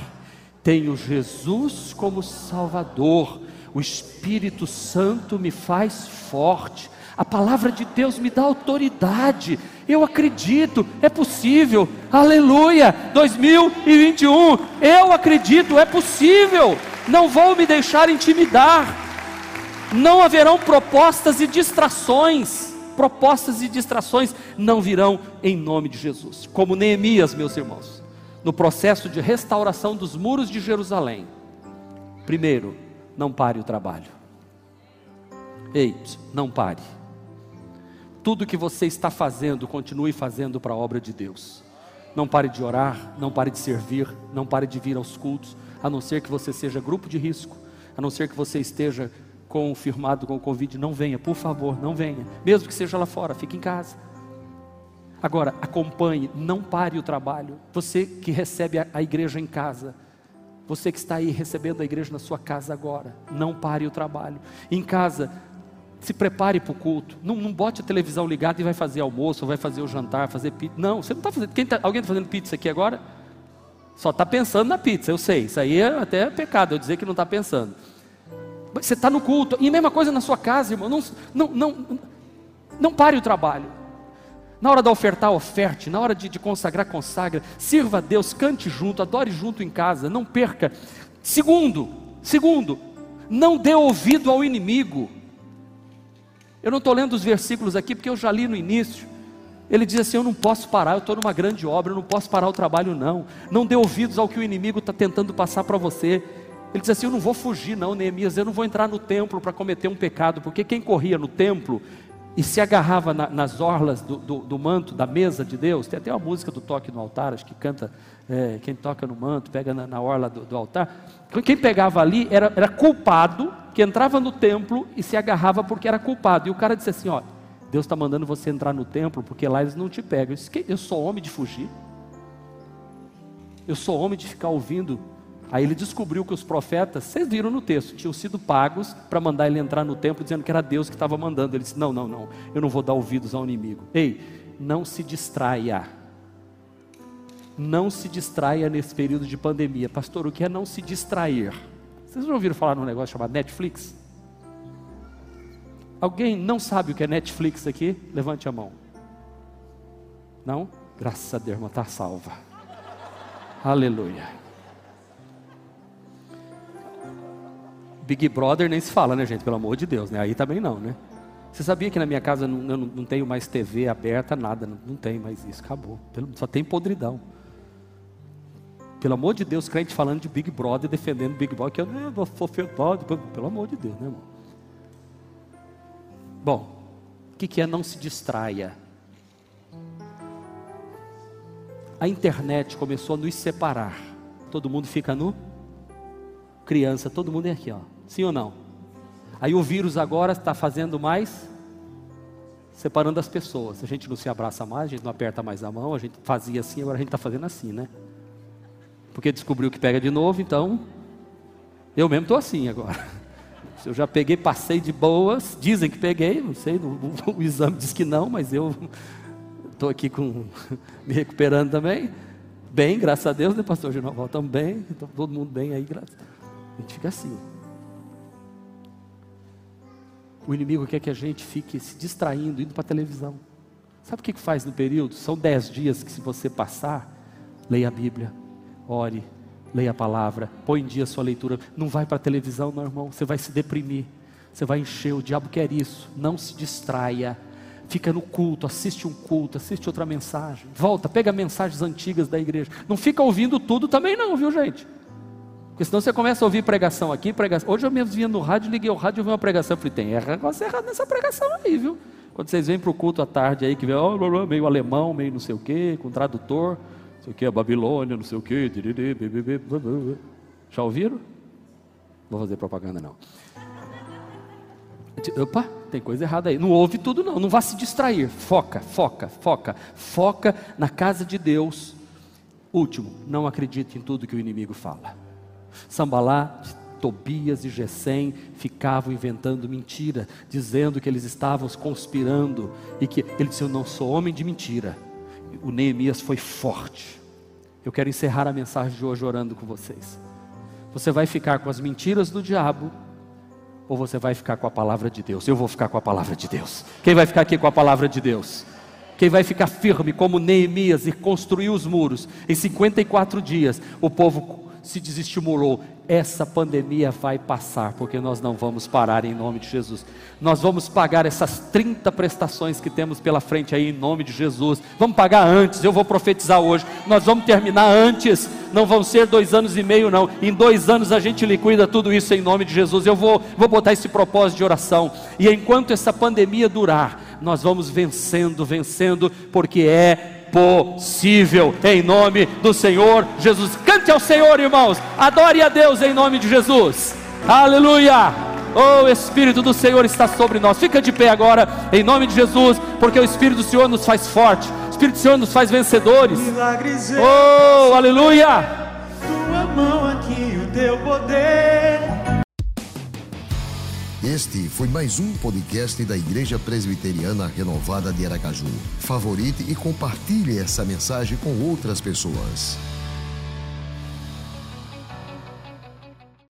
tenho Jesus como Salvador o Espírito Santo me faz forte, a palavra de Deus me dá autoridade. Eu acredito, é possível. Aleluia! 2021, eu acredito, é possível. Não vou me deixar intimidar. Não haverão propostas e distrações. Propostas e distrações não virão em nome de Jesus. Como Neemias, meus irmãos, no processo de restauração dos muros de Jerusalém. Primeiro, não pare o trabalho. Ei, não pare. Tudo que você está fazendo, continue fazendo para a obra de Deus. Não pare de orar, não pare de servir, não pare de vir aos cultos, a não ser que você seja grupo de risco, a não ser que você esteja confirmado com o Covid, não venha, por favor, não venha. Mesmo que seja lá fora, fique em casa. Agora, acompanhe, não pare o trabalho. Você que recebe a, a igreja em casa, você que está aí recebendo a igreja na sua casa agora, não pare o trabalho. Em casa, se prepare para o culto. Não, não bote a televisão ligada e vai fazer almoço, vai fazer o jantar, fazer pizza. Não, você não está fazendo. Tá, alguém está fazendo pizza aqui agora? Só está pensando na pizza, eu sei. Isso aí é até pecado eu dizer que não está pensando. Você está no culto. E a mesma coisa na sua casa, irmão. Não, não, não, não pare o trabalho. Na hora da ofertar, oferte. Na hora de, de consagrar, consagra. Sirva a Deus, cante junto, adore junto em casa. Não perca. Segundo, segundo, não dê ouvido ao inimigo. Eu não estou lendo os versículos aqui porque eu já li no início. Ele diz assim: Eu não posso parar, eu estou numa grande obra, eu não posso parar o trabalho, não. Não dê ouvidos ao que o inimigo está tentando passar para você. Ele diz assim: Eu não vou fugir, não, Neemias, eu não vou entrar no templo para cometer um pecado, porque quem corria no templo e se agarrava na, nas orlas do, do, do, manto, da mesa de Deus. Tem até uma música do toque no altar, acho que canta, é, quem toca no manto, pega na, na orla do, do, altar. Quem pegava ali era, era culpado, que entrava no templo e se agarrava porque era culpado. E o cara disse assim: Ó, Deus está mandando você entrar no templo porque lá eles não te pegam. Eu, disse, eu sou homem de fugir. Eu sou homem de ficar ouvindo Aí ele descobriu que os profetas, vocês viram no texto, tinham sido pagos para mandar ele entrar no templo, dizendo que era Deus que estava mandando. Ele disse: Não, não, não, eu não vou dar ouvidos ao inimigo. Ei, não se distraia. Não se distraia nesse período de pandemia. Pastor, o que é não se distrair? Vocês já ouviram falar num negócio chamado Netflix? Alguém não sabe o que é Netflix aqui? Levante a mão. Não? Graças a Deus, irmã, está salva. Aleluia. Big Brother nem se fala, né, gente? Pelo amor de Deus, né? Aí também não, né? Você sabia que na minha casa não, não, não tenho mais TV aberta, nada, não, não tem mais isso, acabou. Só tem podridão. Pelo amor de Deus, crente falando de Big Brother, defendendo Big Brother, que eu não vou verdade, pelo amor de Deus, né, irmão? Bom, o que, que é não se distraia? A internet começou a nos separar. Todo mundo fica no criança, todo mundo é aqui, ó. Sim ou não? Aí o vírus agora está fazendo mais separando as pessoas. A gente não se abraça mais, a gente não aperta mais a mão, a gente fazia assim, agora a gente está fazendo assim, né? Porque descobriu que pega de novo, então eu mesmo estou assim agora. *laughs* Eu já peguei, passei de boas, dizem que peguei, não sei, o, o, *laughs* o exame diz que não, mas eu *laughs* estou aqui com, me recuperando também. Bem, graças a Deus, né, pastor Ginoval? Estamos bem, então, todo mundo bem aí, graças a gente fica assim. O inimigo quer que a gente fique se distraindo, indo para a televisão. Sabe o que faz no período? São dez dias que, se você passar, leia a Bíblia, ore, leia a palavra, põe em dia a sua leitura. Não vai para a televisão, não, irmão. Você vai se deprimir, você vai encher. O diabo quer isso. Não se distraia. Fica no culto, assiste um culto, assiste outra mensagem. Volta, pega mensagens antigas da igreja. Não fica ouvindo tudo também, não, viu, gente? Porque senão você começa a ouvir pregação aqui, pregação. Hoje eu mesmo vinha no rádio, liguei o rádio e ouvi uma pregação. Falei, tem negócio errado nessa pregação aí, viu? Quando vocês vêm para o culto à tarde aí, que vem oh, meio alemão, meio não sei o quê, com tradutor, não sei o quê, a Babilônia, não sei o quê. Já ouviram? Não vou fazer propaganda não. Opa, tem coisa errada aí. Não ouve tudo não, não vá se distrair. Foca, foca, foca. Foca na casa de Deus. Último, não acredite em tudo que o inimigo fala. Sambalá, Tobias e Gesem ficavam inventando mentira, dizendo que eles estavam conspirando e que ele disse: Eu não sou homem de mentira. O Neemias foi forte. Eu quero encerrar a mensagem de hoje orando com vocês. Você vai ficar com as mentiras do diabo ou você vai ficar com a palavra de Deus? Eu vou ficar com a palavra de Deus. Quem vai ficar aqui com a palavra de Deus? Quem vai ficar firme como Neemias e construiu os muros em 54 dias? O povo se desestimulou. Essa pandemia vai passar, porque nós não vamos parar em nome de Jesus. Nós vamos pagar essas 30 prestações que temos pela frente aí em nome de Jesus. Vamos pagar antes, eu vou profetizar hoje. Nós vamos terminar antes, não vão ser dois anos e meio, não. Em dois anos a gente liquida tudo isso em nome de Jesus. Eu vou, vou botar esse propósito de oração. E enquanto essa pandemia durar, nós vamos vencendo, vencendo, porque é possível, em nome do Senhor Jesus. Cante ao Senhor, irmãos, adore a Deus em nome de Jesus, aleluia. Oh, o Espírito do Senhor está sobre nós. Fica de pé agora, em nome de Jesus, porque o Espírito do Senhor nos faz forte, o Espírito do Senhor nos faz vencedores. Oh, aleluia. Tua mão aqui, o teu poder. Este foi mais um podcast da Igreja Presbiteriana Renovada de Aracaju. Favorite e compartilhe essa mensagem com outras pessoas.